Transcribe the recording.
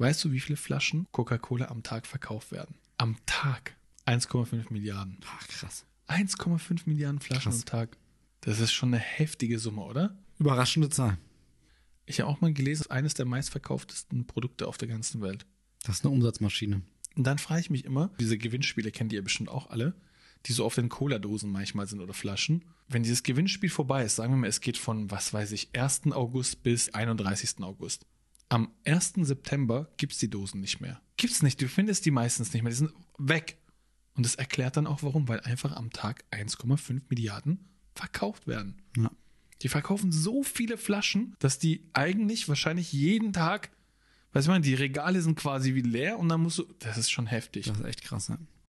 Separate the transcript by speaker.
Speaker 1: Weißt du, wie viele Flaschen Coca-Cola am Tag verkauft werden? Am Tag 1,5 Milliarden.
Speaker 2: Ach, krass.
Speaker 1: 1,5 Milliarden Flaschen
Speaker 2: Krass.
Speaker 1: am Tag. Das ist schon eine heftige Summe, oder?
Speaker 2: Überraschende Zahl.
Speaker 1: Ich habe auch mal gelesen, eines der meistverkauftesten Produkte auf der ganzen Welt.
Speaker 2: Das ist eine Umsatzmaschine.
Speaker 1: Und dann frage ich mich immer, diese Gewinnspiele kennt ihr bestimmt auch alle, die so auf den Cola-Dosen manchmal sind oder Flaschen. Wenn dieses Gewinnspiel vorbei ist, sagen wir mal, es geht von, was weiß ich, 1. August bis 31. August. Am 1. September gibt's die Dosen nicht mehr. Gibt's nicht, du findest die meistens nicht mehr, die sind weg. Und das erklärt dann auch warum, weil einfach am Tag 1,5 Milliarden verkauft werden.
Speaker 2: Ja.
Speaker 1: Die verkaufen so viele Flaschen, dass die eigentlich wahrscheinlich jeden Tag, weiß man, die Regale sind quasi wie leer und dann musst du, das ist schon heftig.
Speaker 2: Das ist echt krass, ja.